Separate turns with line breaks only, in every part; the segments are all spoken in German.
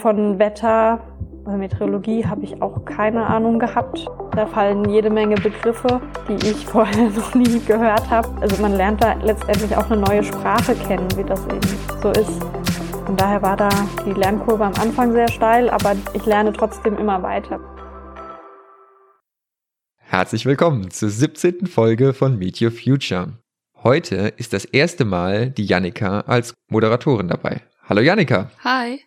Von Wetter, also Meteorologie habe ich auch keine Ahnung gehabt. Da fallen jede Menge Begriffe, die ich vorher noch nie gehört habe. Also man lernt da letztendlich auch eine neue Sprache kennen, wie das eben so ist. Von daher war da die Lernkurve am Anfang sehr steil, aber ich lerne trotzdem immer weiter.
Herzlich willkommen zur 17. Folge von Meet Your Future. Heute ist das erste Mal die Jannika als Moderatorin dabei. Hallo Jannika.
Hi.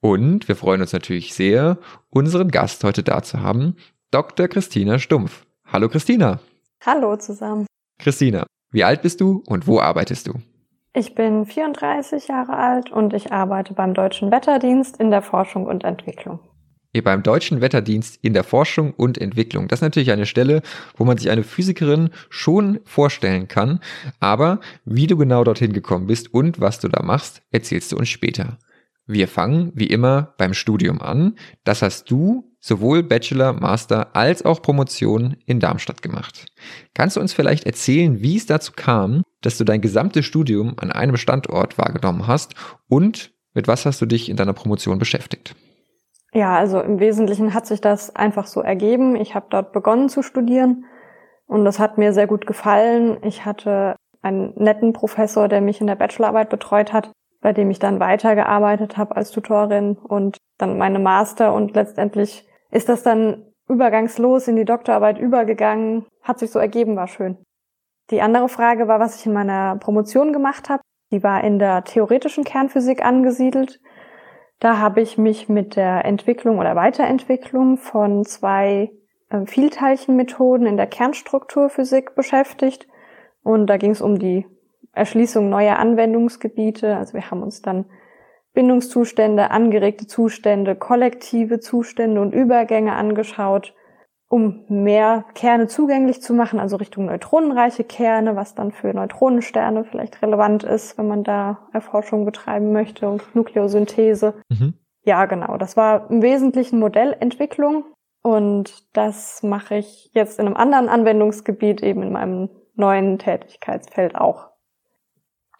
Und wir freuen uns natürlich sehr, unseren Gast heute da zu haben, Dr. Christina Stumpf. Hallo Christina.
Hallo zusammen.
Christina, wie alt bist du und wo arbeitest du?
Ich bin 34 Jahre alt und ich arbeite beim Deutschen Wetterdienst in der Forschung und Entwicklung.
Ihr beim Deutschen Wetterdienst in der Forschung und Entwicklung. Das ist natürlich eine Stelle, wo man sich eine Physikerin schon vorstellen kann. Aber wie du genau dorthin gekommen bist und was du da machst, erzählst du uns später. Wir fangen wie immer beim Studium an. Das hast du sowohl Bachelor, Master als auch Promotion in Darmstadt gemacht. Kannst du uns vielleicht erzählen, wie es dazu kam, dass du dein gesamtes Studium an einem Standort wahrgenommen hast und mit was hast du dich in deiner Promotion beschäftigt?
Ja, also im Wesentlichen hat sich das einfach so ergeben. Ich habe dort begonnen zu studieren und das hat mir sehr gut gefallen. Ich hatte einen netten Professor, der mich in der Bachelorarbeit betreut hat bei dem ich dann weitergearbeitet habe als Tutorin und dann meine Master und letztendlich ist das dann übergangslos in die Doktorarbeit übergegangen. Hat sich so ergeben, war schön. Die andere Frage war, was ich in meiner Promotion gemacht habe. Die war in der theoretischen Kernphysik angesiedelt. Da habe ich mich mit der Entwicklung oder Weiterentwicklung von zwei äh, Vielteilchenmethoden in der Kernstrukturphysik beschäftigt. Und da ging es um die Erschließung neuer Anwendungsgebiete. Also wir haben uns dann Bindungszustände, angeregte Zustände, kollektive Zustände und Übergänge angeschaut, um mehr Kerne zugänglich zu machen, also Richtung neutronenreiche Kerne, was dann für Neutronensterne vielleicht relevant ist, wenn man da Erforschung betreiben möchte und Nukleosynthese. Mhm. Ja, genau. Das war im Wesentlichen Modellentwicklung und das mache ich jetzt in einem anderen Anwendungsgebiet, eben in meinem neuen Tätigkeitsfeld auch.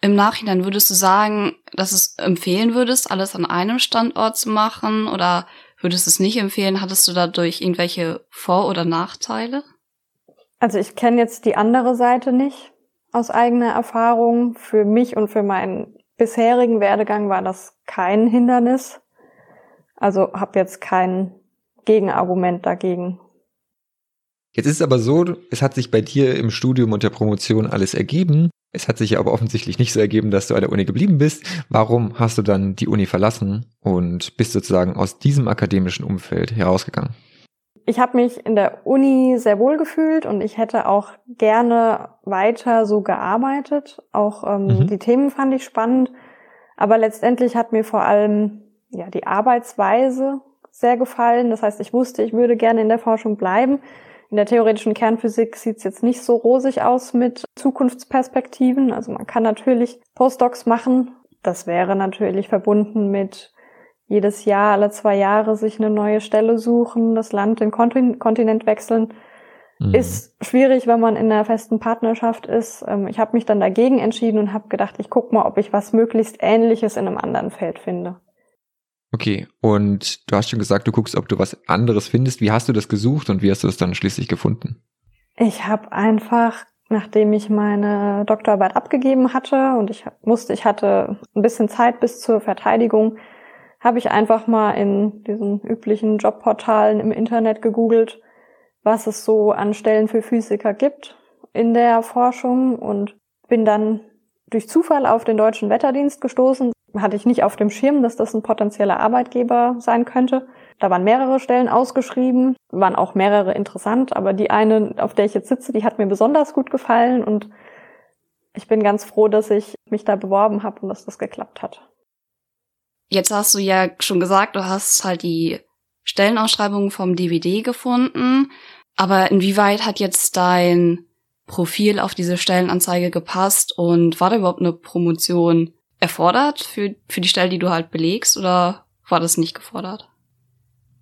Im Nachhinein würdest du sagen, dass es empfehlen würdest, alles an einem Standort zu machen oder würdest du es nicht empfehlen? Hattest du dadurch irgendwelche Vor- oder Nachteile?
Also ich kenne jetzt die andere Seite nicht aus eigener Erfahrung. Für mich und für meinen bisherigen Werdegang war das kein Hindernis. Also habe jetzt kein Gegenargument dagegen.
Jetzt ist es aber so, es hat sich bei dir im Studium und der Promotion alles ergeben. Es hat sich aber offensichtlich nicht so ergeben, dass du an der Uni geblieben bist. Warum hast du dann die Uni verlassen und bist sozusagen aus diesem akademischen Umfeld herausgegangen?
Ich habe mich in der Uni sehr wohl gefühlt und ich hätte auch gerne weiter so gearbeitet. Auch ähm, mhm. die Themen fand ich spannend. Aber letztendlich hat mir vor allem ja die Arbeitsweise sehr gefallen. Das heißt, ich wusste, ich würde gerne in der Forschung bleiben. In der theoretischen Kernphysik sieht es jetzt nicht so rosig aus mit Zukunftsperspektiven. Also man kann natürlich Postdocs machen. Das wäre natürlich verbunden mit jedes Jahr, alle zwei Jahre sich eine neue Stelle suchen, das Land, den Kontinent wechseln. Mhm. Ist schwierig, wenn man in einer festen Partnerschaft ist. Ähm, ich habe mich dann dagegen entschieden und habe gedacht, ich guck mal, ob ich was möglichst Ähnliches in einem anderen Feld finde.
Okay, und du hast schon gesagt, du guckst, ob du was anderes findest. Wie hast du das gesucht und wie hast du es dann schließlich gefunden?
Ich habe einfach, nachdem ich meine Doktorarbeit abgegeben hatte und ich wusste, ich hatte ein bisschen Zeit bis zur Verteidigung, habe ich einfach mal in diesen üblichen Jobportalen im Internet gegoogelt, was es so an Stellen für Physiker gibt in der Forschung und bin dann durch Zufall auf den deutschen Wetterdienst gestoßen hatte ich nicht auf dem Schirm, dass das ein potenzieller Arbeitgeber sein könnte. Da waren mehrere Stellen ausgeschrieben, waren auch mehrere interessant, aber die eine, auf der ich jetzt sitze, die hat mir besonders gut gefallen und ich bin ganz froh, dass ich mich da beworben habe und dass das geklappt hat.
Jetzt hast du ja schon gesagt, du hast halt die Stellenausschreibung vom DVD gefunden, aber inwieweit hat jetzt dein Profil auf diese Stellenanzeige gepasst und war da überhaupt eine Promotion erfordert für, für die Stelle, die du halt belegst, oder war das nicht gefordert?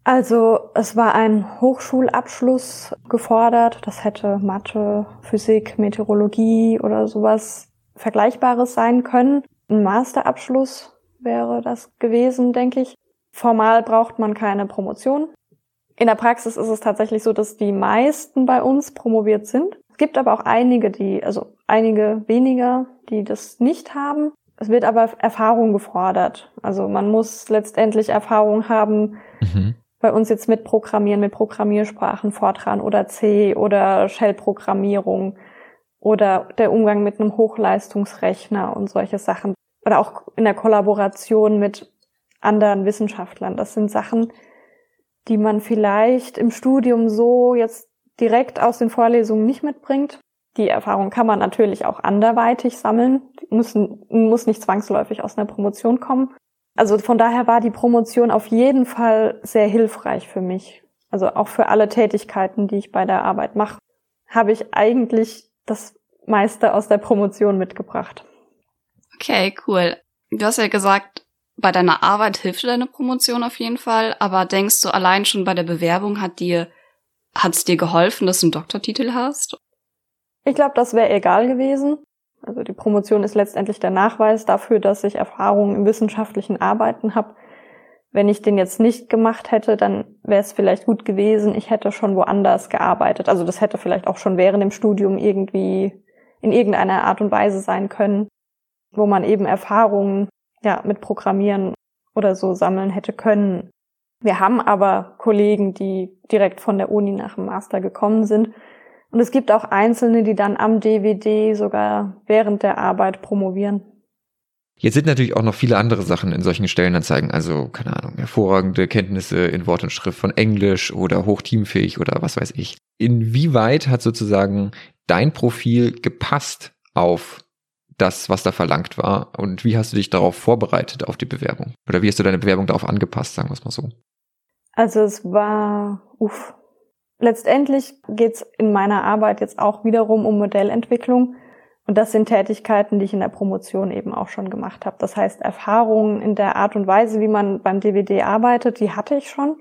Also es war ein Hochschulabschluss gefordert. Das hätte Mathe, Physik, Meteorologie oder sowas Vergleichbares sein können. Ein Masterabschluss wäre das gewesen, denke ich. Formal braucht man keine Promotion. In der Praxis ist es tatsächlich so, dass die meisten bei uns promoviert sind. Es gibt aber auch einige, die, also einige weniger, die das nicht haben. Es wird aber Erfahrung gefordert. Also man muss letztendlich Erfahrung haben, mhm. bei uns jetzt mit Programmieren, mit Programmiersprachen, Fortran oder C oder Shell-Programmierung oder der Umgang mit einem Hochleistungsrechner und solche Sachen. Oder auch in der Kollaboration mit anderen Wissenschaftlern. Das sind Sachen, die man vielleicht im Studium so jetzt direkt aus den Vorlesungen nicht mitbringt. Die Erfahrung kann man natürlich auch anderweitig sammeln, muss, muss nicht zwangsläufig aus einer Promotion kommen. Also von daher war die Promotion auf jeden Fall sehr hilfreich für mich. Also auch für alle Tätigkeiten, die ich bei der Arbeit mache, habe ich eigentlich das meiste aus der Promotion mitgebracht.
Okay, cool. Du hast ja gesagt, bei deiner Arbeit hilft dir deine Promotion auf jeden Fall, aber denkst du allein schon bei der Bewerbung hat dir hat es dir geholfen, dass du einen Doktortitel hast?
Ich glaube, das wäre egal gewesen. Also die Promotion ist letztendlich der Nachweis dafür, dass ich Erfahrungen im wissenschaftlichen Arbeiten habe. Wenn ich den jetzt nicht gemacht hätte, dann wäre es vielleicht gut gewesen, ich hätte schon woanders gearbeitet. Also das hätte vielleicht auch schon während dem Studium irgendwie in irgendeiner Art und Weise sein können, wo man eben Erfahrungen ja, mit Programmieren oder so sammeln hätte können. Wir haben aber Kollegen, die direkt von der Uni nach dem Master gekommen sind. Und es gibt auch Einzelne, die dann am DVD sogar während der Arbeit promovieren.
Jetzt sind natürlich auch noch viele andere Sachen in solchen Stellenanzeigen, also keine Ahnung, hervorragende Kenntnisse in Wort und Schrift von Englisch oder hochteamfähig oder was weiß ich. Inwieweit hat sozusagen dein Profil gepasst auf das, was da verlangt war? Und wie hast du dich darauf vorbereitet, auf die Bewerbung? Oder wie hast du deine Bewerbung darauf angepasst, sagen wir es mal so?
Also es war, uff. Letztendlich geht's in meiner Arbeit jetzt auch wiederum um Modellentwicklung. Und das sind Tätigkeiten, die ich in der Promotion eben auch schon gemacht habe. Das heißt, Erfahrungen in der Art und Weise, wie man beim DVD arbeitet, die hatte ich schon.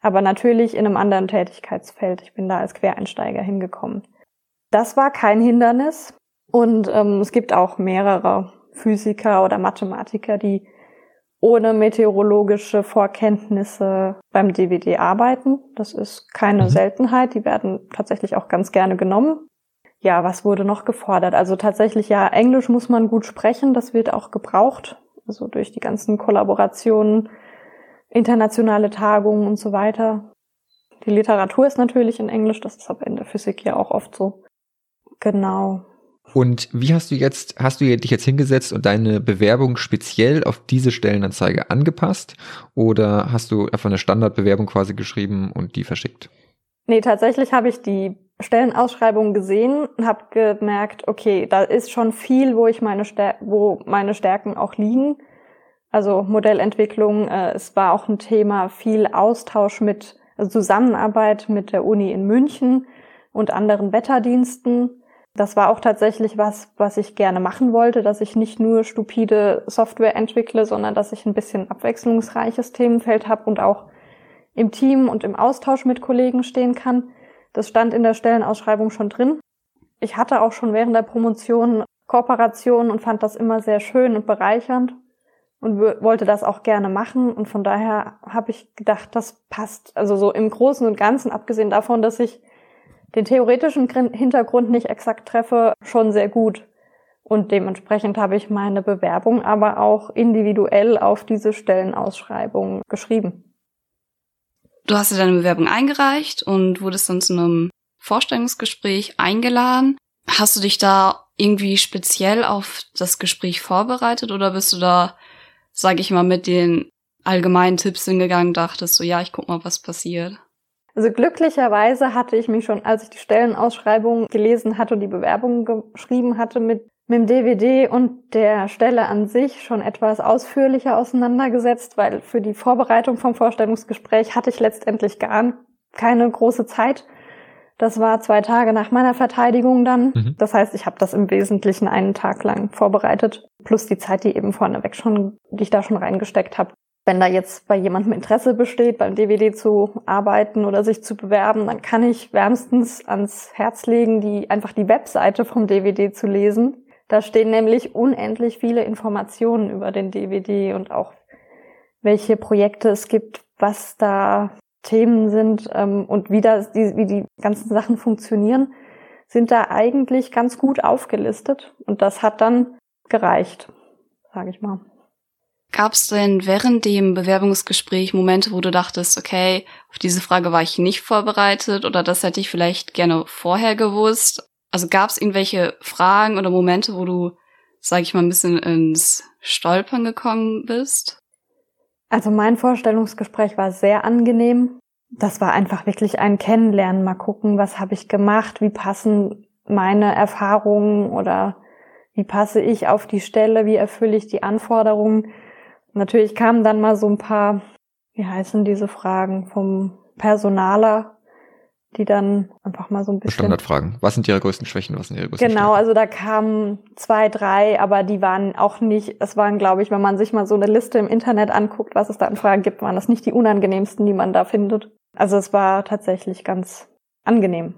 Aber natürlich in einem anderen Tätigkeitsfeld. Ich bin da als Quereinsteiger hingekommen. Das war kein Hindernis. Und ähm, es gibt auch mehrere Physiker oder Mathematiker, die ohne meteorologische Vorkenntnisse beim DVD arbeiten. Das ist keine mhm. Seltenheit. Die werden tatsächlich auch ganz gerne genommen. Ja, was wurde noch gefordert? Also tatsächlich, ja, Englisch muss man gut sprechen. Das wird auch gebraucht. Also durch die ganzen Kollaborationen, internationale Tagungen und so weiter. Die Literatur ist natürlich in Englisch. Das ist aber in der Physik ja auch oft so. Genau.
Und wie hast du jetzt, hast du dich jetzt hingesetzt und deine Bewerbung speziell auf diese Stellenanzeige angepasst? Oder hast du einfach eine Standardbewerbung quasi geschrieben und die verschickt?
Nee, tatsächlich habe ich die Stellenausschreibung gesehen und habe gemerkt, okay, da ist schon viel, wo ich meine Stär wo meine Stärken auch liegen. Also Modellentwicklung, äh, es war auch ein Thema, viel Austausch mit, also Zusammenarbeit mit der Uni in München und anderen Wetterdiensten das war auch tatsächlich was, was ich gerne machen wollte, dass ich nicht nur stupide Software entwickle, sondern dass ich ein bisschen abwechslungsreiches Themenfeld habe und auch im Team und im Austausch mit Kollegen stehen kann. Das stand in der Stellenausschreibung schon drin. Ich hatte auch schon während der Promotion Kooperationen und fand das immer sehr schön und bereichernd und wollte das auch gerne machen. Und von daher habe ich gedacht, das passt. Also so im Großen und Ganzen, abgesehen davon, dass ich den theoretischen Hintergrund nicht exakt treffe, schon sehr gut. Und dementsprechend habe ich meine Bewerbung aber auch individuell auf diese Stellenausschreibung geschrieben.
Du hast dir deine Bewerbung eingereicht und wurdest dann zu einem Vorstellungsgespräch eingeladen. Hast du dich da irgendwie speziell auf das Gespräch vorbereitet oder bist du da, sag ich mal, mit den allgemeinen Tipps hingegangen, dachtest so, ja, ich guck mal, was passiert?
Also glücklicherweise hatte ich mich schon, als ich die Stellenausschreibung gelesen hatte und die Bewerbung geschrieben hatte, mit, mit dem DVD und der Stelle an sich schon etwas ausführlicher auseinandergesetzt, weil für die Vorbereitung vom Vorstellungsgespräch hatte ich letztendlich gar keine große Zeit. Das war zwei Tage nach meiner Verteidigung dann. Mhm. Das heißt, ich habe das im Wesentlichen einen Tag lang vorbereitet, plus die Zeit, die eben vorneweg schon, die ich da schon reingesteckt habe wenn da jetzt bei jemandem Interesse besteht, beim DVD zu arbeiten oder sich zu bewerben, dann kann ich wärmstens ans Herz legen, die einfach die Webseite vom DVD zu lesen. Da stehen nämlich unendlich viele Informationen über den DVD und auch welche Projekte es gibt, was da Themen sind ähm, und wie, das, die, wie die ganzen Sachen funktionieren, sind da eigentlich ganz gut aufgelistet. Und das hat dann gereicht, sage ich mal.
Gab es denn während dem Bewerbungsgespräch Momente, wo du dachtest, okay, auf diese Frage war ich nicht vorbereitet oder das hätte ich vielleicht gerne vorher gewusst? Also gab es irgendwelche Fragen oder Momente, wo du, sage ich mal, ein bisschen ins Stolpern gekommen bist?
Also mein Vorstellungsgespräch war sehr angenehm. Das war einfach wirklich ein Kennenlernen, mal gucken, was habe ich gemacht, wie passen meine Erfahrungen oder wie passe ich auf die Stelle, wie erfülle ich die Anforderungen. Natürlich kamen dann mal so ein paar, wie heißen diese Fragen vom Personaler, die dann einfach mal so ein bisschen.
Standardfragen. Was sind Ihre größten Schwächen? Was sind Ihre größten
Genau, Stärken? also da kamen zwei, drei, aber die waren auch nicht, es waren, glaube ich, wenn man sich mal so eine Liste im Internet anguckt, was es da an Fragen gibt, waren das nicht die unangenehmsten, die man da findet. Also es war tatsächlich ganz angenehm.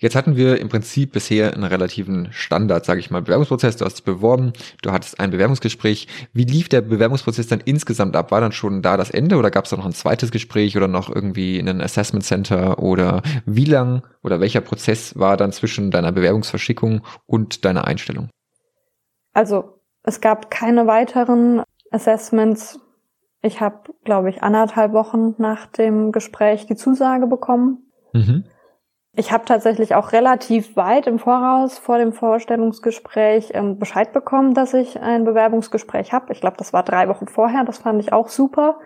Jetzt hatten wir im Prinzip bisher einen relativen Standard, sage ich mal, Bewerbungsprozess. Du hast dich beworben, du hattest ein Bewerbungsgespräch. Wie lief der Bewerbungsprozess dann insgesamt ab? War dann schon da das Ende oder gab es da noch ein zweites Gespräch oder noch irgendwie ein Assessment Center oder wie lang oder welcher Prozess war dann zwischen deiner Bewerbungsverschickung und deiner Einstellung?
Also es gab keine weiteren Assessments. Ich habe, glaube ich, anderthalb Wochen nach dem Gespräch die Zusage bekommen. Mhm. Ich habe tatsächlich auch relativ weit im Voraus vor dem Vorstellungsgespräch ähm, Bescheid bekommen, dass ich ein Bewerbungsgespräch habe. Ich glaube, das war drei Wochen vorher. Das fand ich auch super.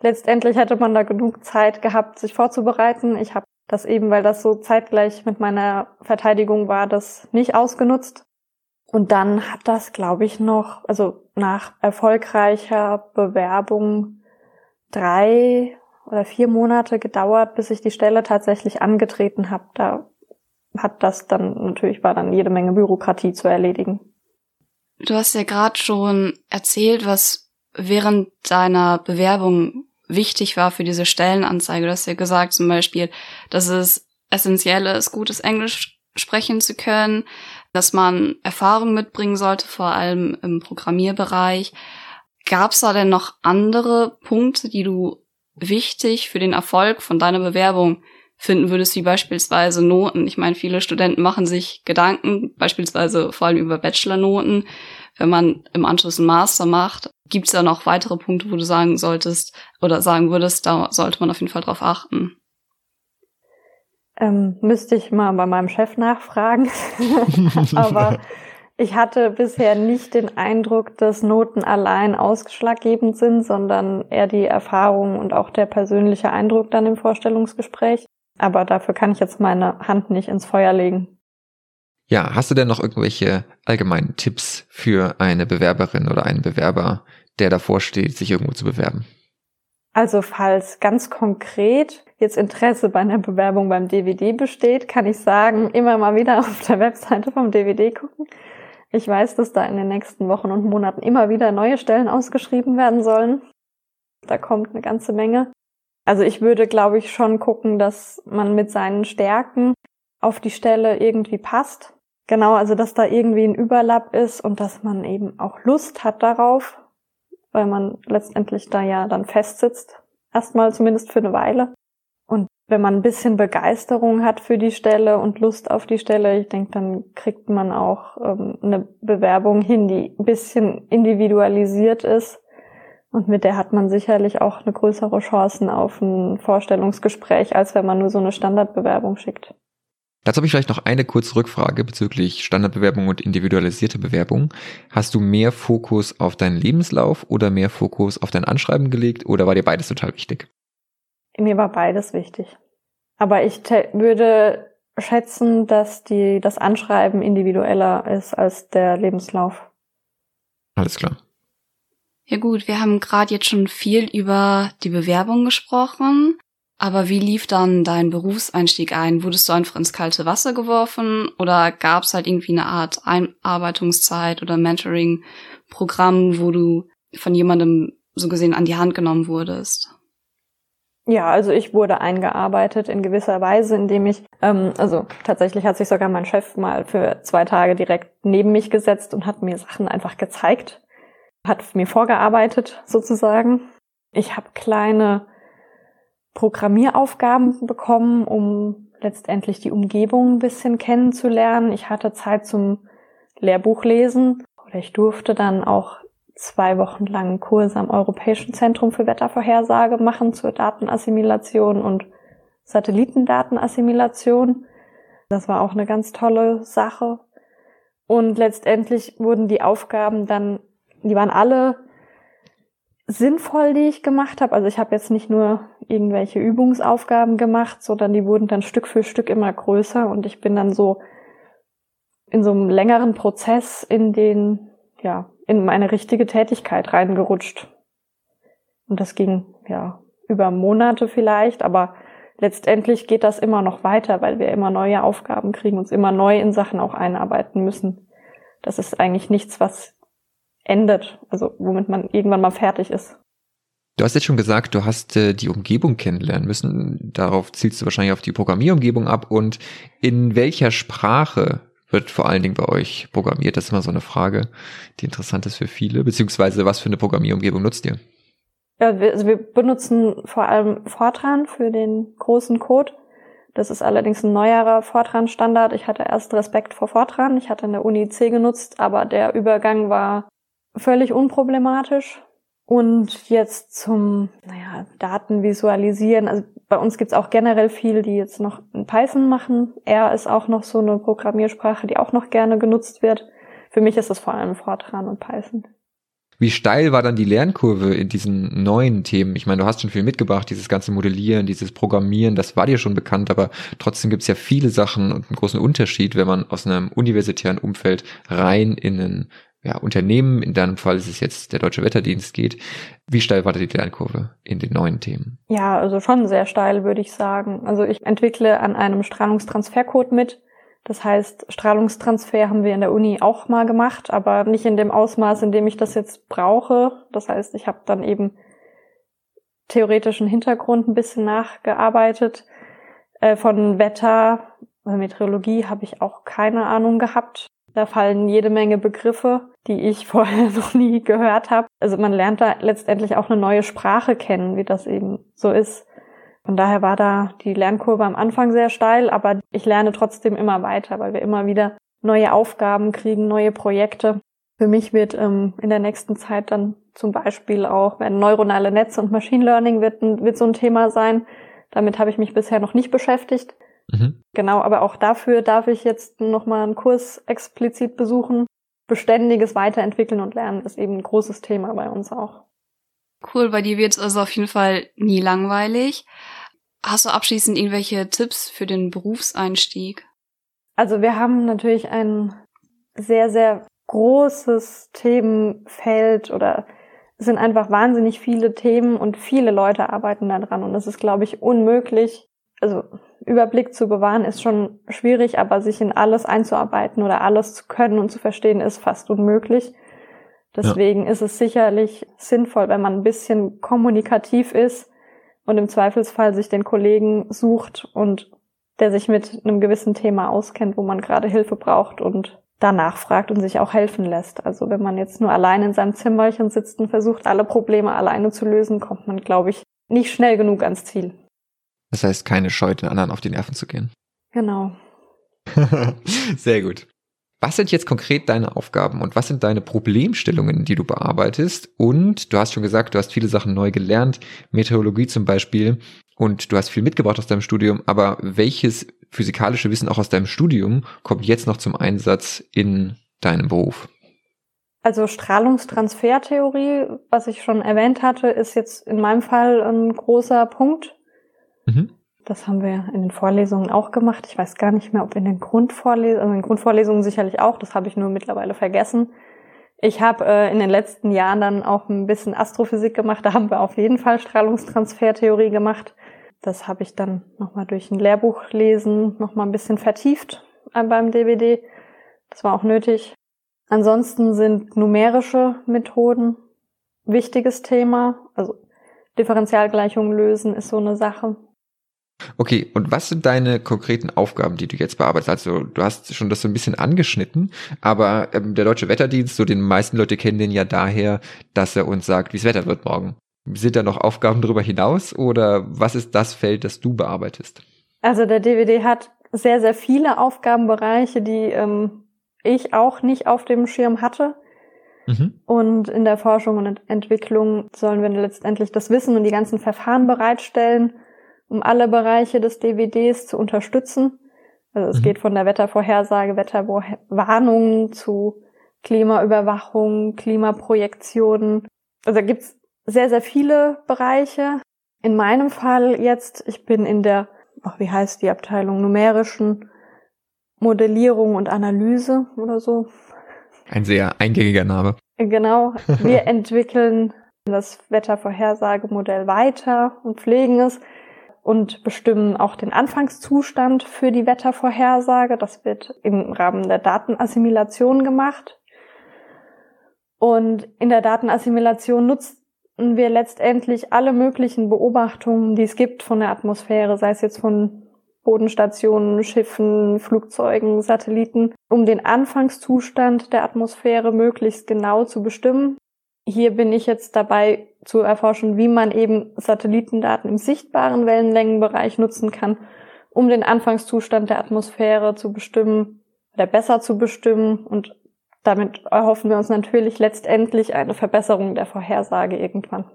Letztendlich hätte man da genug Zeit gehabt, sich vorzubereiten. Ich habe das eben, weil das so zeitgleich mit meiner Verteidigung war, das nicht ausgenutzt. Und dann hat das, glaube ich, noch, also nach erfolgreicher Bewerbung drei oder vier Monate gedauert, bis ich die Stelle tatsächlich angetreten habe. Da hat das dann natürlich war dann jede Menge Bürokratie zu erledigen.
Du hast ja gerade schon erzählt, was während deiner Bewerbung wichtig war für diese Stellenanzeige. Du hast ja gesagt zum Beispiel, dass es essentiell ist, gutes Englisch sprechen zu können, dass man Erfahrung mitbringen sollte, vor allem im Programmierbereich. Gab es da denn noch andere Punkte, die du wichtig für den Erfolg von deiner Bewerbung finden würdest, wie beispielsweise Noten. Ich meine, viele Studenten machen sich Gedanken, beispielsweise vor allem über Bachelornoten. Wenn man im Anschluss einen Master macht, gibt es da noch weitere Punkte, wo du sagen solltest oder sagen würdest, da sollte man auf jeden Fall drauf achten.
Ähm, müsste ich mal bei meinem Chef nachfragen. Aber ich hatte bisher nicht den Eindruck, dass Noten allein ausschlaggebend sind, sondern eher die Erfahrung und auch der persönliche Eindruck dann im Vorstellungsgespräch. Aber dafür kann ich jetzt meine Hand nicht ins Feuer legen.
Ja, hast du denn noch irgendwelche allgemeinen Tipps für eine Bewerberin oder einen Bewerber, der davor steht, sich irgendwo zu bewerben?
Also falls ganz konkret jetzt Interesse bei einer Bewerbung beim DVD besteht, kann ich sagen, immer mal wieder auf der Webseite vom DVD gucken. Ich weiß, dass da in den nächsten Wochen und Monaten immer wieder neue Stellen ausgeschrieben werden sollen. Da kommt eine ganze Menge. Also ich würde, glaube ich, schon gucken, dass man mit seinen Stärken auf die Stelle irgendwie passt. Genau, also dass da irgendwie ein Überlapp ist und dass man eben auch Lust hat darauf, weil man letztendlich da ja dann festsitzt. Erstmal zumindest für eine Weile. Und wenn man ein bisschen Begeisterung hat für die Stelle und Lust auf die Stelle, ich denke, dann kriegt man auch ähm, eine Bewerbung hin, die ein bisschen individualisiert ist. Und mit der hat man sicherlich auch eine größere Chancen auf ein Vorstellungsgespräch, als wenn man nur so eine Standardbewerbung schickt.
Dazu habe ich vielleicht noch eine kurze Rückfrage bezüglich Standardbewerbung und individualisierte Bewerbung. Hast du mehr Fokus auf deinen Lebenslauf oder mehr Fokus auf dein Anschreiben gelegt oder war dir beides total wichtig?
Mir war beides wichtig. Aber ich würde schätzen, dass die, das Anschreiben individueller ist als der Lebenslauf.
Alles klar.
Ja gut, wir haben gerade jetzt schon viel über die Bewerbung gesprochen. Aber wie lief dann dein Berufseinstieg ein? Wurdest du einfach ins kalte Wasser geworfen oder gab es halt irgendwie eine Art Einarbeitungszeit oder Mentoring-Programm, wo du von jemandem so gesehen an die Hand genommen wurdest?
Ja, also ich wurde eingearbeitet in gewisser Weise, indem ich, ähm, also tatsächlich hat sich sogar mein Chef mal für zwei Tage direkt neben mich gesetzt und hat mir Sachen einfach gezeigt. hat mir vorgearbeitet sozusagen. Ich habe kleine Programmieraufgaben bekommen, um letztendlich die Umgebung ein bisschen kennenzulernen. Ich hatte Zeit zum Lehrbuch lesen oder ich durfte dann auch zwei Wochen lang Kurs am Europäischen Zentrum für Wettervorhersage machen zur Datenassimilation und Satellitendatenassimilation. Das war auch eine ganz tolle Sache. Und letztendlich wurden die Aufgaben dann, die waren alle sinnvoll, die ich gemacht habe. Also ich habe jetzt nicht nur irgendwelche Übungsaufgaben gemacht, sondern die wurden dann Stück für Stück immer größer und ich bin dann so in so einem längeren Prozess in den, ja, in meine richtige Tätigkeit reingerutscht. Und das ging, ja, über Monate vielleicht, aber letztendlich geht das immer noch weiter, weil wir immer neue Aufgaben kriegen, uns immer neu in Sachen auch einarbeiten müssen. Das ist eigentlich nichts, was endet, also womit man irgendwann mal fertig ist.
Du hast jetzt schon gesagt, du hast äh, die Umgebung kennenlernen müssen. Darauf zielst du wahrscheinlich auf die Programmierumgebung ab. Und in welcher Sprache wird vor allen Dingen bei euch programmiert? Das ist immer so eine Frage, die interessant ist für viele. Beziehungsweise was für eine Programmierumgebung nutzt ihr?
Ja, wir, also wir benutzen vor allem Fortran für den großen Code. Das ist allerdings ein neuerer Fortran-Standard. Ich hatte erst Respekt vor Fortran. Ich hatte in der Uni C genutzt, aber der Übergang war völlig unproblematisch. Und jetzt zum, naja, Daten visualisieren. Also bei uns gibt's auch generell viel, die jetzt noch in Python machen. R ist auch noch so eine Programmiersprache, die auch noch gerne genutzt wird. Für mich ist es vor allem Fortran und Python.
Wie steil war dann die Lernkurve in diesen neuen Themen? Ich meine, du hast schon viel mitgebracht, dieses ganze Modellieren, dieses Programmieren, das war dir schon bekannt, aber trotzdem gibt es ja viele Sachen und einen großen Unterschied, wenn man aus einem universitären Umfeld rein in ein ja, Unternehmen, in deinem Fall ist es jetzt der Deutsche Wetterdienst geht. Wie steil war da die Lernkurve in den neuen Themen?
Ja, also schon sehr steil, würde ich sagen. Also ich entwickle an einem Strahlungstransfercode mit. Das heißt, Strahlungstransfer haben wir in der Uni auch mal gemacht, aber nicht in dem Ausmaß, in dem ich das jetzt brauche. Das heißt, ich habe dann eben theoretischen Hintergrund ein bisschen nachgearbeitet. Äh, von Wetter, Meteorologie habe ich auch keine Ahnung gehabt. Da fallen jede Menge Begriffe, die ich vorher noch nie gehört habe. Also man lernt da letztendlich auch eine neue Sprache kennen, wie das eben so ist. Von daher war da die Lernkurve am Anfang sehr steil, aber ich lerne trotzdem immer weiter, weil wir immer wieder neue Aufgaben kriegen, neue Projekte. Für mich wird ähm, in der nächsten Zeit dann zum Beispiel auch werden neuronale Netze und Machine Learning wird, wird so ein Thema sein. Damit habe ich mich bisher noch nicht beschäftigt. Mhm. Genau, aber auch dafür darf ich jetzt nochmal einen Kurs explizit besuchen. Beständiges Weiterentwickeln und Lernen ist eben ein großes Thema bei uns auch.
Cool, bei dir wird es also auf jeden Fall nie langweilig. Hast du abschließend irgendwelche Tipps für den Berufseinstieg?
Also wir haben natürlich ein sehr, sehr großes Themenfeld oder es sind einfach wahnsinnig viele Themen und viele Leute arbeiten daran und es ist, glaube ich, unmöglich. Also Überblick zu bewahren ist schon schwierig, aber sich in alles einzuarbeiten oder alles zu können und zu verstehen ist fast unmöglich. Deswegen ja. ist es sicherlich sinnvoll, wenn man ein bisschen kommunikativ ist und im Zweifelsfall sich den Kollegen sucht und der sich mit einem gewissen Thema auskennt, wo man gerade Hilfe braucht und danach fragt und sich auch helfen lässt. Also wenn man jetzt nur allein in seinem Zimmerchen sitzt und versucht, alle Probleme alleine zu lösen, kommt man, glaube ich, nicht schnell genug ans Ziel.
Das heißt, keine Scheu, den anderen auf die Nerven zu gehen.
Genau.
Sehr gut. Was sind jetzt konkret deine Aufgaben und was sind deine Problemstellungen, die du bearbeitest? Und du hast schon gesagt, du hast viele Sachen neu gelernt, Meteorologie zum Beispiel, und du hast viel mitgebracht aus deinem Studium, aber welches physikalische Wissen auch aus deinem Studium kommt jetzt noch zum Einsatz in deinem Beruf?
Also Strahlungstransfertheorie, was ich schon erwähnt hatte, ist jetzt in meinem Fall ein großer Punkt. Mhm. Das haben wir in den Vorlesungen auch gemacht. Ich weiß gar nicht mehr, ob in den Grundvorlesungen, also in den Grundvorlesungen sicherlich auch, das habe ich nur mittlerweile vergessen. Ich habe äh, in den letzten Jahren dann auch ein bisschen Astrophysik gemacht. Da haben wir auf jeden Fall Strahlungstransfertheorie gemacht. Das habe ich dann nochmal durch ein Lehrbuch lesen, nochmal ein bisschen vertieft äh, beim DWD. Das war auch nötig. Ansonsten sind numerische Methoden wichtiges Thema. Also Differentialgleichungen lösen ist so eine Sache.
Okay, und was sind deine konkreten Aufgaben, die du jetzt bearbeitest? Also du hast schon das so ein bisschen angeschnitten, aber ähm, der Deutsche Wetterdienst, so den meisten Leute kennen den ja daher, dass er uns sagt, wie es Wetter wird morgen. Sind da noch Aufgaben darüber hinaus oder was ist das Feld, das du bearbeitest?
Also der DVD hat sehr, sehr viele Aufgabenbereiche, die ähm, ich auch nicht auf dem Schirm hatte. Mhm. Und in der Forschung und Entwicklung sollen wir letztendlich das Wissen und die ganzen Verfahren bereitstellen, um alle Bereiche des DWDs zu unterstützen. Also es mhm. geht von der Wettervorhersage, Wetterwarnungen zu Klimaüberwachung, Klimaprojektionen. Also da gibt's sehr, sehr viele Bereiche. In meinem Fall jetzt, ich bin in der, ach, wie heißt die Abteilung, numerischen Modellierung und Analyse oder so.
Ein sehr eingängiger Name.
Genau. Wir entwickeln das Wettervorhersagemodell weiter und pflegen es und bestimmen auch den Anfangszustand für die Wettervorhersage. Das wird im Rahmen der Datenassimilation gemacht. Und in der Datenassimilation nutzen wir letztendlich alle möglichen Beobachtungen, die es gibt von der Atmosphäre, sei es jetzt von Bodenstationen, Schiffen, Flugzeugen, Satelliten, um den Anfangszustand der Atmosphäre möglichst genau zu bestimmen. Hier bin ich jetzt dabei zu erforschen, wie man eben Satellitendaten im sichtbaren Wellenlängenbereich nutzen kann, um den Anfangszustand der Atmosphäre zu bestimmen oder besser zu bestimmen und damit erhoffen wir uns natürlich letztendlich eine Verbesserung der Vorhersage irgendwann.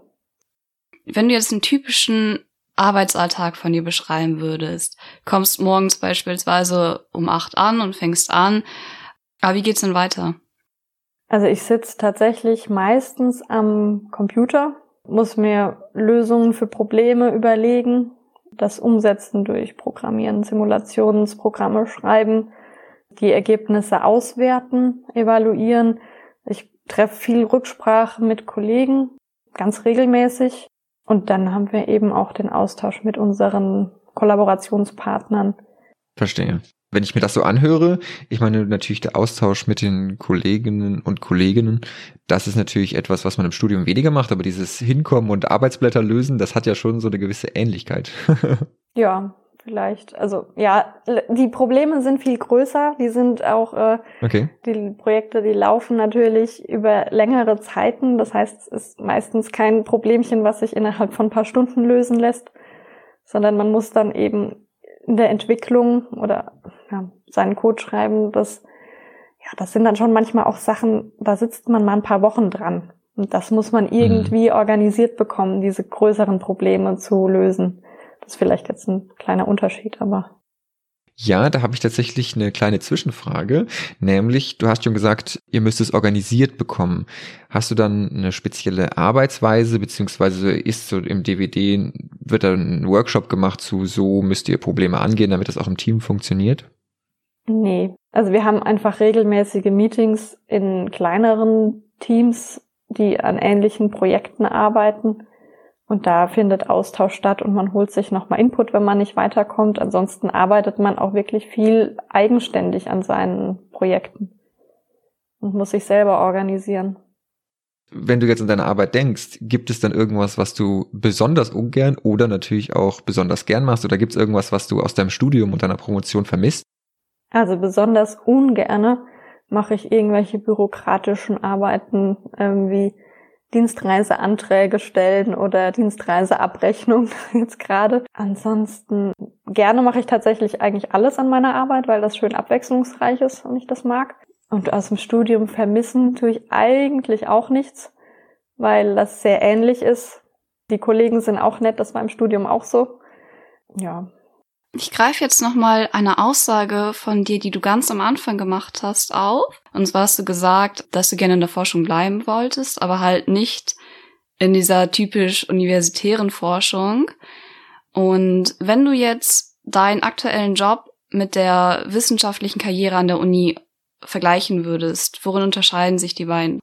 Wenn du jetzt einen typischen Arbeitsalltag von dir beschreiben würdest. Kommst morgens beispielsweise um acht an und fängst an. Aber wie geht's denn weiter?
Also ich sitze tatsächlich meistens am Computer, muss mir Lösungen für Probleme überlegen, das umsetzen durch Programmieren, Simulationsprogramme schreiben, die Ergebnisse auswerten, evaluieren. Ich treffe viel Rücksprache mit Kollegen, ganz regelmäßig. Und dann haben wir eben auch den Austausch mit unseren Kollaborationspartnern.
Verstehe. Wenn ich mir das so anhöre, ich meine natürlich der Austausch mit den Kolleginnen und Kolleginnen, das ist natürlich etwas, was man im Studium weniger macht, aber dieses Hinkommen und Arbeitsblätter lösen, das hat ja schon so eine gewisse Ähnlichkeit.
ja, vielleicht. Also ja, die Probleme sind viel größer. Die sind auch äh, okay. die Projekte, die laufen natürlich über längere Zeiten. Das heißt, es ist meistens kein Problemchen, was sich innerhalb von ein paar Stunden lösen lässt, sondern man muss dann eben in der Entwicklung oder ja, seinen Code schreiben. Das ja, das sind dann schon manchmal auch Sachen. Da sitzt man mal ein paar Wochen dran. Und das muss man mhm. irgendwie mhm. organisiert bekommen, diese größeren Probleme zu lösen. Das ist vielleicht jetzt ein kleiner Unterschied, aber.
Ja, da habe ich tatsächlich eine kleine Zwischenfrage, nämlich du hast schon gesagt, ihr müsst es organisiert bekommen. Hast du dann eine spezielle Arbeitsweise, beziehungsweise ist so im DVD, wird da ein Workshop gemacht zu, so müsst ihr Probleme angehen, damit das auch im Team funktioniert?
Nee, also wir haben einfach regelmäßige Meetings in kleineren Teams, die an ähnlichen Projekten arbeiten und da findet Austausch statt und man holt sich nochmal Input, wenn man nicht weiterkommt. Ansonsten arbeitet man auch wirklich viel eigenständig an seinen Projekten und muss sich selber organisieren.
Wenn du jetzt an deine Arbeit denkst, gibt es dann irgendwas, was du besonders ungern oder natürlich auch besonders gern machst? Oder gibt es irgendwas, was du aus deinem Studium und deiner Promotion vermisst?
Also besonders ungerne mache ich irgendwelche bürokratischen Arbeiten, irgendwie Dienstreiseanträge stellen oder Dienstreiseabrechnung jetzt gerade. Ansonsten gerne mache ich tatsächlich eigentlich alles an meiner Arbeit, weil das schön abwechslungsreich ist und ich das mag. Und aus dem Studium vermissen tue ich eigentlich auch nichts, weil das sehr ähnlich ist. Die Kollegen sind auch nett, das war im Studium auch so. Ja,
ich greife jetzt nochmal eine Aussage von dir, die du ganz am Anfang gemacht hast, auf. Und zwar hast du gesagt, dass du gerne in der Forschung bleiben wolltest, aber halt nicht in dieser typisch universitären Forschung. Und wenn du jetzt deinen aktuellen Job mit der wissenschaftlichen Karriere an der Uni vergleichen würdest, worin unterscheiden sich die beiden?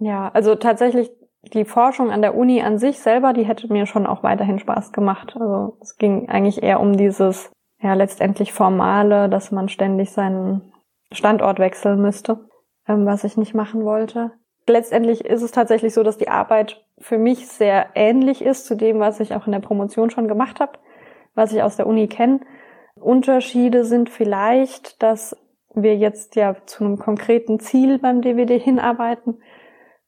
Ja, also tatsächlich die Forschung an der Uni an sich selber, die hätte mir schon auch weiterhin Spaß gemacht. Also es ging eigentlich eher um dieses, ja, letztendlich Formale, dass man ständig seinen Standort wechseln müsste, ähm, was ich nicht machen wollte. Letztendlich ist es tatsächlich so, dass die Arbeit für mich sehr ähnlich ist zu dem, was ich auch in der Promotion schon gemacht habe, was ich aus der Uni kenne. Unterschiede sind vielleicht, dass wir jetzt ja zu einem konkreten Ziel beim DVD hinarbeiten.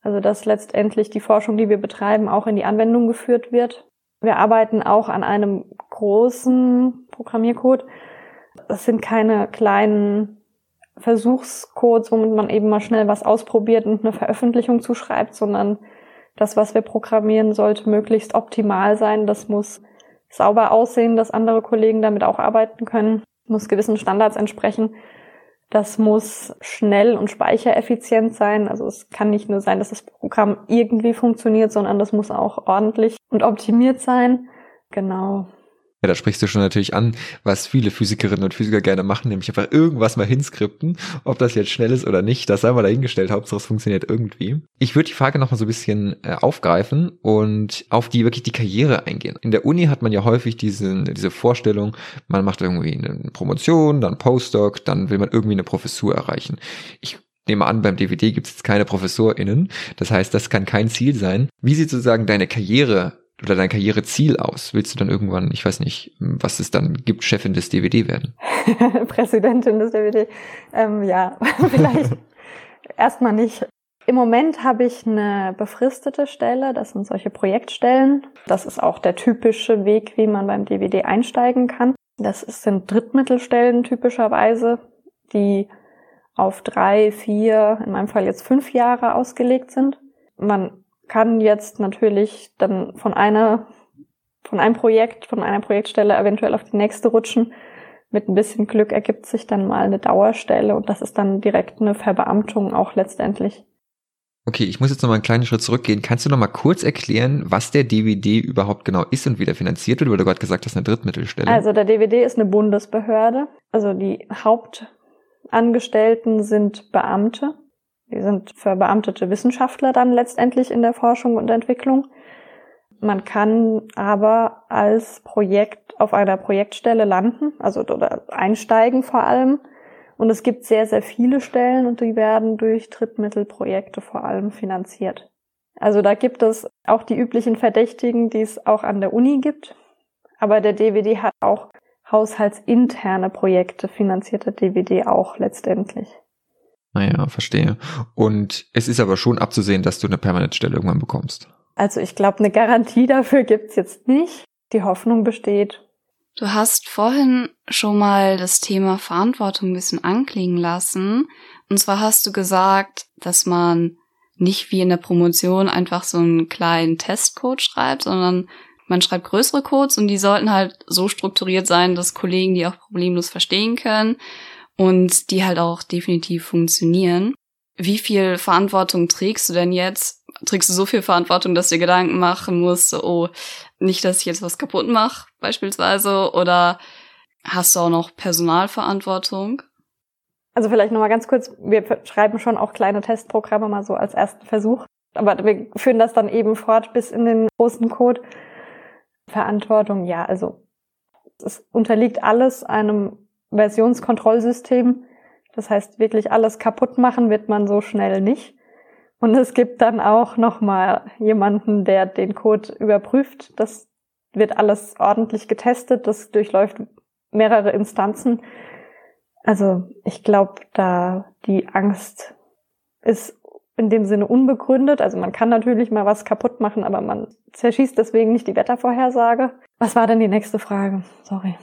Also dass letztendlich die Forschung, die wir betreiben, auch in die Anwendung geführt wird. Wir arbeiten auch an einem großen Programmiercode. Das sind keine kleinen Versuchscodes, womit man eben mal schnell was ausprobiert und eine Veröffentlichung zuschreibt, sondern das, was wir programmieren, sollte möglichst optimal sein. Das muss sauber aussehen, dass andere Kollegen damit auch arbeiten können, muss gewissen Standards entsprechen. Das muss schnell und speichereffizient sein. Also es kann nicht nur sein, dass das Programm irgendwie funktioniert, sondern das muss auch ordentlich und optimiert sein. Genau.
Ja, da sprichst du schon natürlich an, was viele Physikerinnen und Physiker gerne machen, nämlich einfach irgendwas mal hinskripten. Ob das jetzt schnell ist oder nicht, das sei mal dahingestellt. Hauptsache es funktioniert irgendwie. Ich würde die Frage noch mal so ein bisschen äh, aufgreifen und auf die wirklich die Karriere eingehen. In der Uni hat man ja häufig diese, diese Vorstellung, man macht irgendwie eine Promotion, dann Postdoc, dann will man irgendwie eine Professur erreichen. Ich nehme an, beim DVD gibt es jetzt keine ProfessorInnen. Das heißt, das kann kein Ziel sein. Wie sieht sozusagen deine Karriere oder dein Karriereziel aus? Willst du dann irgendwann, ich weiß nicht, was es dann gibt, Chefin des DVD werden?
Präsidentin des DVD. Ähm, ja, vielleicht erstmal nicht. Im Moment habe ich eine befristete Stelle, das sind solche Projektstellen. Das ist auch der typische Weg, wie man beim DVD einsteigen kann. Das sind Drittmittelstellen typischerweise, die auf drei, vier, in meinem Fall jetzt fünf Jahre ausgelegt sind. Man kann jetzt natürlich dann von einer, von einem Projekt, von einer Projektstelle eventuell auf die nächste rutschen. Mit ein bisschen Glück ergibt sich dann mal eine Dauerstelle und das ist dann direkt eine Verbeamtung auch letztendlich.
Okay, ich muss jetzt noch mal einen kleinen Schritt zurückgehen. Kannst du noch mal kurz erklären, was der DVD überhaupt genau ist und wie der finanziert wird? Weil du gerade gesagt hast, eine Drittmittelstelle.
Also der DVD ist eine Bundesbehörde. Also die Hauptangestellten sind Beamte die sind verbeamtete Wissenschaftler dann letztendlich in der Forschung und Entwicklung. Man kann aber als Projekt auf einer Projektstelle landen, also oder einsteigen vor allem. Und es gibt sehr, sehr viele Stellen und die werden durch Drittmittelprojekte vor allem finanziert. Also da gibt es auch die üblichen Verdächtigen, die es auch an der Uni gibt. Aber der DVD hat auch haushaltsinterne Projekte, finanzierte DVD auch letztendlich.
Naja, verstehe. Und es ist aber schon abzusehen, dass du eine Permanentstelle irgendwann bekommst.
Also ich glaube, eine Garantie dafür gibt's jetzt nicht. Die Hoffnung besteht.
Du hast vorhin schon mal das Thema Verantwortung ein bisschen anklingen lassen. Und zwar hast du gesagt, dass man nicht wie in der Promotion einfach so einen kleinen Testcode schreibt, sondern man schreibt größere Codes und die sollten halt so strukturiert sein, dass Kollegen die auch problemlos verstehen können und die halt auch definitiv funktionieren. Wie viel Verantwortung trägst du denn jetzt? Trägst du so viel Verantwortung, dass du dir Gedanken machen musst, oh, nicht, dass ich jetzt was kaputt mache, beispielsweise, oder hast du auch noch Personalverantwortung?
Also vielleicht nochmal ganz kurz, wir schreiben schon auch kleine Testprogramme mal so als ersten Versuch, aber wir führen das dann eben fort bis in den großen Code. Verantwortung, ja, also es unterliegt alles einem Versionskontrollsystem. Das heißt, wirklich alles kaputt machen wird man so schnell nicht. Und es gibt dann auch nochmal jemanden, der den Code überprüft. Das wird alles ordentlich getestet. Das durchläuft mehrere Instanzen. Also ich glaube, da die Angst ist in dem Sinne unbegründet. Also man kann natürlich mal was kaputt machen, aber man zerschießt deswegen nicht die Wettervorhersage. Was war denn die nächste Frage? Sorry.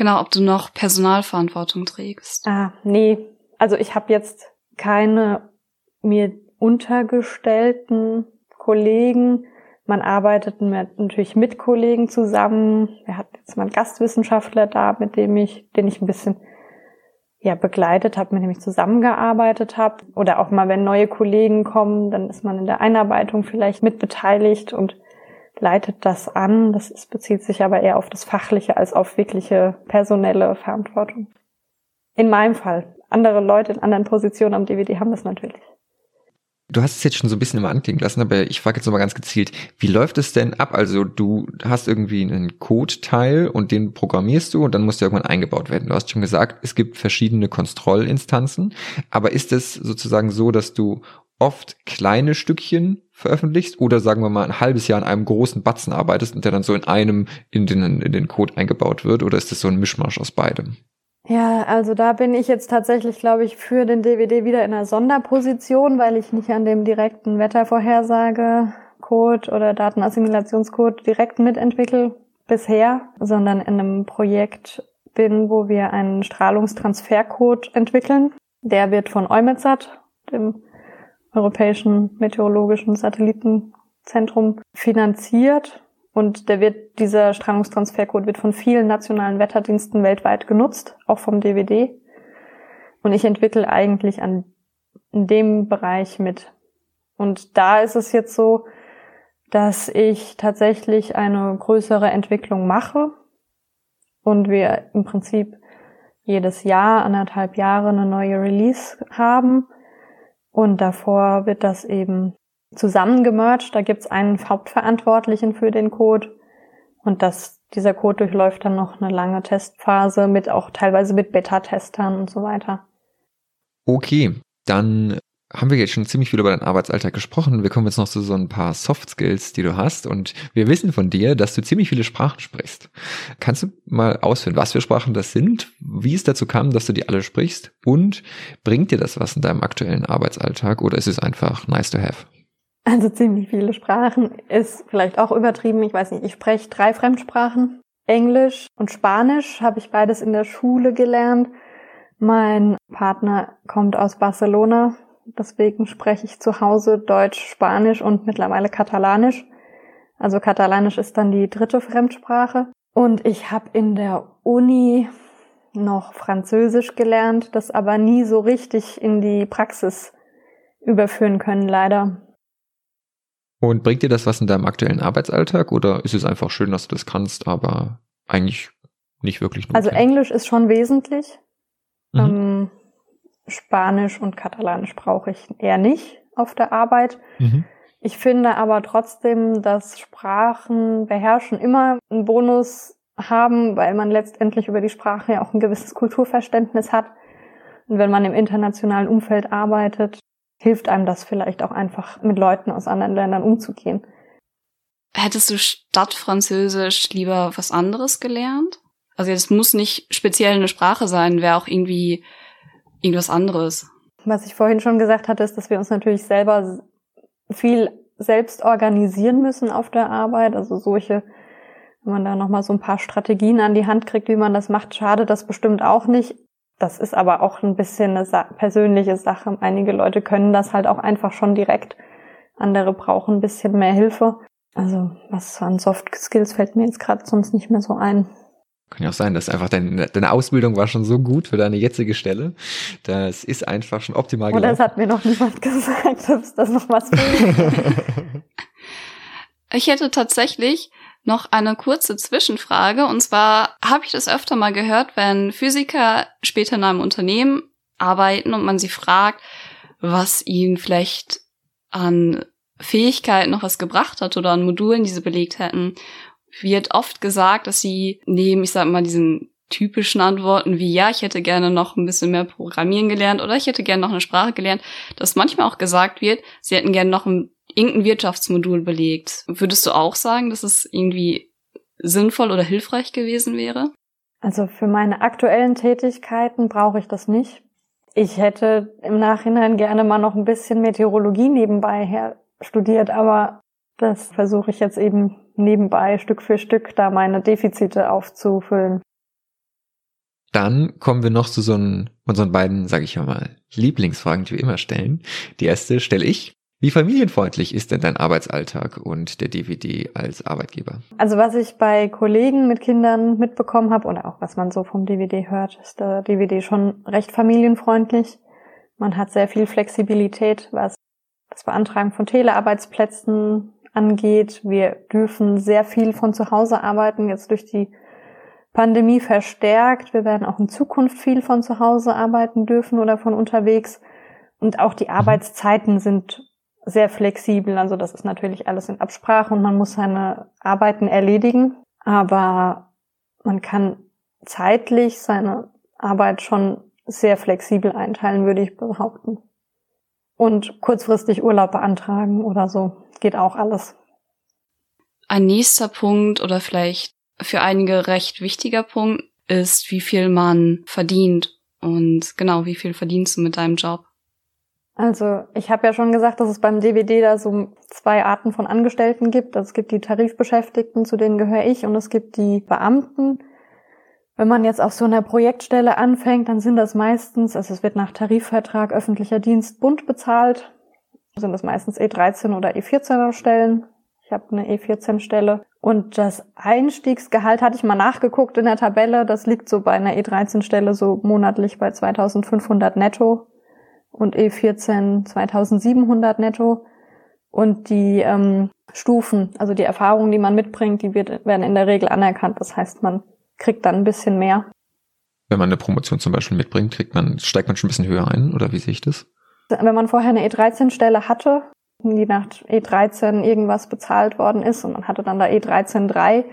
Genau, ob du noch Personalverantwortung trägst.
Ah, nee. Also ich habe jetzt keine mir untergestellten Kollegen. Man arbeitet mit, natürlich mit Kollegen zusammen. Wir hatten jetzt mal einen Gastwissenschaftler da, mit dem ich, den ich ein bisschen ja, begleitet habe, mit dem ich zusammengearbeitet habe. Oder auch mal, wenn neue Kollegen kommen, dann ist man in der Einarbeitung vielleicht mitbeteiligt und leitet das an. Das ist, bezieht sich aber eher auf das Fachliche als auf wirkliche personelle Verantwortung. In meinem Fall. Andere Leute in anderen Positionen am DVD haben das natürlich.
Du hast es jetzt schon so ein bisschen immer anklingen lassen, aber ich frage jetzt nochmal ganz gezielt, wie läuft es denn ab? Also du hast irgendwie einen Code-Teil und den programmierst du und dann muss der irgendwann eingebaut werden. Du hast schon gesagt, es gibt verschiedene Kontrollinstanzen, aber ist es sozusagen so, dass du oft kleine Stückchen veröffentlichst oder sagen wir mal ein halbes Jahr an einem großen Batzen arbeitest und der dann so in einem in den, in den Code eingebaut wird oder ist das so ein Mischmasch aus beidem?
Ja, also da bin ich jetzt tatsächlich, glaube ich, für den DVD wieder in einer Sonderposition, weil ich nicht an dem direkten Wettervorhersage-Code oder Datenassimilationscode direkt mitentwickle bisher, sondern in einem Projekt bin, wo wir einen Strahlungstransfercode entwickeln. Der wird von EUMETSAT, dem Europäischen Meteorologischen Satellitenzentrum, finanziert. Und der wird, dieser Strahlungstransfercode wird von vielen nationalen Wetterdiensten weltweit genutzt, auch vom DVD. Und ich entwickle eigentlich an dem Bereich mit. Und da ist es jetzt so, dass ich tatsächlich eine größere Entwicklung mache und wir im Prinzip jedes Jahr, anderthalb Jahre eine neue Release haben. Und davor wird das eben zusammengemerged. Da gibt's einen Hauptverantwortlichen für den Code. Und das, dieser Code durchläuft dann noch eine lange Testphase mit auch teilweise mit Beta-Testern und so weiter.
Okay, dann haben wir jetzt schon ziemlich viel über deinen Arbeitsalltag gesprochen. Wir kommen jetzt noch zu so ein paar Soft Skills, die du hast. Und wir wissen von dir, dass du ziemlich viele Sprachen sprichst. Kannst du mal ausführen, was für Sprachen das sind, wie es dazu kam, dass du die alle sprichst? Und bringt dir das was in deinem aktuellen Arbeitsalltag oder ist es einfach nice to have?
Also ziemlich viele Sprachen ist vielleicht auch übertrieben. Ich weiß nicht, ich spreche drei Fremdsprachen. Englisch und Spanisch habe ich beides in der Schule gelernt. Mein Partner kommt aus Barcelona, Deswegen spreche ich zu Hause Deutsch, Spanisch und mittlerweile Katalanisch. Also Katalanisch ist dann die dritte Fremdsprache. Und ich habe in der Uni noch Französisch gelernt, das aber nie so richtig in die Praxis überführen können, leider.
Und bringt dir das was in deinem aktuellen Arbeitsalltag oder ist es einfach schön, dass du das kannst, aber eigentlich nicht wirklich
notwendig? Also Englisch ist schon wesentlich. Mhm. Ähm, Spanisch und Katalanisch brauche ich eher nicht auf der Arbeit. Mhm. Ich finde aber trotzdem, dass Sprachen beherrschen immer einen Bonus haben, weil man letztendlich über die Sprache ja auch ein gewisses Kulturverständnis hat. Und wenn man im internationalen Umfeld arbeitet, hilft einem das vielleicht auch einfach, mit Leuten aus anderen Ländern umzugehen.
Hättest du statt Französisch lieber was anderes gelernt? Also es muss nicht speziell eine Sprache sein, wäre auch irgendwie irgendwas anderes.
Was ich vorhin schon gesagt hatte, ist, dass wir uns natürlich selber viel selbst organisieren müssen auf der Arbeit. Also solche, wenn man da nochmal so ein paar Strategien an die Hand kriegt, wie man das macht, schade das bestimmt auch nicht. Das ist aber auch ein bisschen eine persönliche Sache. Einige Leute können das halt auch einfach schon direkt. Andere brauchen ein bisschen mehr Hilfe. Also was an Soft Skills fällt mir jetzt gerade sonst nicht mehr so ein.
Kann ja auch sein, dass einfach deine, deine Ausbildung war schon so gut für deine jetzige Stelle. Das ist einfach schon optimal
gelaufen. Oder es hat mir noch niemand gesagt, dass das noch was fehlt.
ich hätte tatsächlich noch eine kurze Zwischenfrage. Und zwar habe ich das öfter mal gehört, wenn Physiker später in einem Unternehmen arbeiten und man sie fragt, was ihnen vielleicht an Fähigkeiten noch was gebracht hat oder an Modulen, die sie belegt hätten wird oft gesagt, dass sie neben, ich sag mal, diesen typischen Antworten wie ja, ich hätte gerne noch ein bisschen mehr Programmieren gelernt oder ich hätte gerne noch eine Sprache gelernt, dass manchmal auch gesagt wird, sie hätten gerne noch ein irgendein Wirtschaftsmodul belegt. Würdest du auch sagen, dass es irgendwie sinnvoll oder hilfreich gewesen wäre?
Also für meine aktuellen Tätigkeiten brauche ich das nicht. Ich hätte im Nachhinein gerne mal noch ein bisschen Meteorologie nebenbei her studiert, aber das versuche ich jetzt eben nebenbei Stück für Stück da meine Defizite aufzufüllen.
Dann kommen wir noch zu so einen, unseren beiden, sage ich mal, Lieblingsfragen, die wir immer stellen. Die erste stelle ich. Wie familienfreundlich ist denn dein Arbeitsalltag und der DVD als Arbeitgeber?
Also was ich bei Kollegen mit Kindern mitbekommen habe oder auch was man so vom DVD hört, ist der DVD schon recht familienfreundlich. Man hat sehr viel Flexibilität, was das Beantragen von Telearbeitsplätzen angeht. Wir dürfen sehr viel von zu Hause arbeiten, jetzt durch die Pandemie verstärkt. Wir werden auch in Zukunft viel von zu Hause arbeiten dürfen oder von unterwegs. Und auch die mhm. Arbeitszeiten sind sehr flexibel. Also das ist natürlich alles in Absprache und man muss seine Arbeiten erledigen. Aber man kann zeitlich seine Arbeit schon sehr flexibel einteilen, würde ich behaupten. Und kurzfristig Urlaub beantragen oder so. Geht auch alles.
Ein nächster Punkt oder vielleicht für einige recht wichtiger Punkt ist, wie viel man verdient. Und genau, wie viel verdienst du mit deinem Job?
Also ich habe ja schon gesagt, dass es beim DWD da so zwei Arten von Angestellten gibt. Also es gibt die Tarifbeschäftigten, zu denen gehöre ich, und es gibt die Beamten. Wenn man jetzt auf so einer Projektstelle anfängt, dann sind das meistens, also es wird nach Tarifvertrag öffentlicher Dienst bunt bezahlt, sind das meistens E13 oder E14er Stellen. Ich habe eine E14-Stelle. Und das Einstiegsgehalt hatte ich mal nachgeguckt in der Tabelle. Das liegt so bei einer E13-Stelle so monatlich bei 2500 netto und E14 2700 netto. Und die ähm, Stufen, also die Erfahrungen, die man mitbringt, die wird, werden in der Regel anerkannt. Das heißt, man kriegt dann ein bisschen mehr.
Wenn man eine Promotion zum Beispiel mitbringt, kriegt man, steigt man schon ein bisschen höher ein, oder wie sehe ich das?
Wenn man vorher eine E13-Stelle hatte, die nach E13 irgendwas bezahlt worden ist und man hatte dann da E13 3,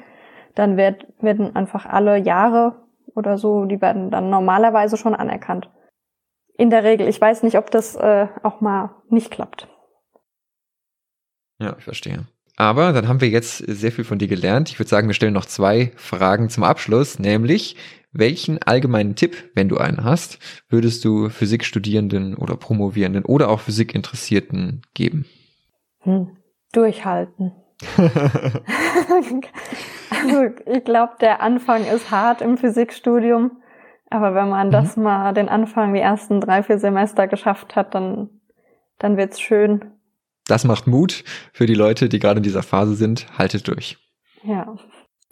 dann wird, werden einfach alle Jahre oder so, die werden dann normalerweise schon anerkannt. In der Regel. Ich weiß nicht, ob das äh, auch mal nicht klappt.
Ja, ich verstehe. Aber dann haben wir jetzt sehr viel von dir gelernt. Ich würde sagen, wir stellen noch zwei Fragen zum Abschluss, nämlich welchen allgemeinen Tipp, wenn du einen hast, würdest du Physikstudierenden oder Promovierenden oder auch Physikinteressierten geben?
Hm. Durchhalten. also ich glaube, der Anfang ist hart im Physikstudium, aber wenn man mhm. das mal den Anfang, die ersten drei, vier Semester geschafft hat, dann, dann wird's schön
das macht Mut für die Leute, die gerade in dieser Phase sind. Haltet durch.
Ja.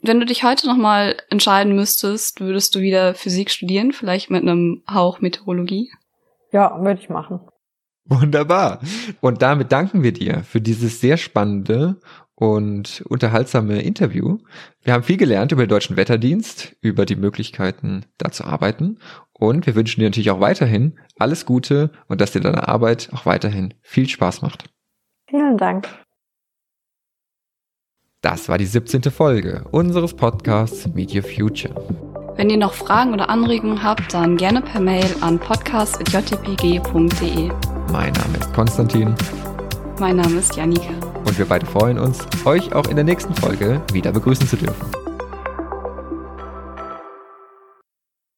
Wenn du dich heute nochmal entscheiden müsstest, würdest du wieder Physik studieren, vielleicht mit einem Hauch Meteorologie?
Ja, würde ich machen.
Wunderbar. Und damit danken wir dir für dieses sehr spannende und unterhaltsame Interview. Wir haben viel gelernt über den deutschen Wetterdienst, über die Möglichkeiten, da zu arbeiten. Und wir wünschen dir natürlich auch weiterhin alles Gute und dass dir deine Arbeit auch weiterhin viel Spaß macht.
Vielen Dank.
Das war die 17. Folge unseres Podcasts Media Future.
Wenn ihr noch Fragen oder Anregungen habt, dann gerne per Mail an podcast.jpg.de.
Mein Name ist Konstantin.
Mein Name ist Janika.
Und wir beide freuen uns, euch auch in der nächsten Folge wieder begrüßen zu dürfen.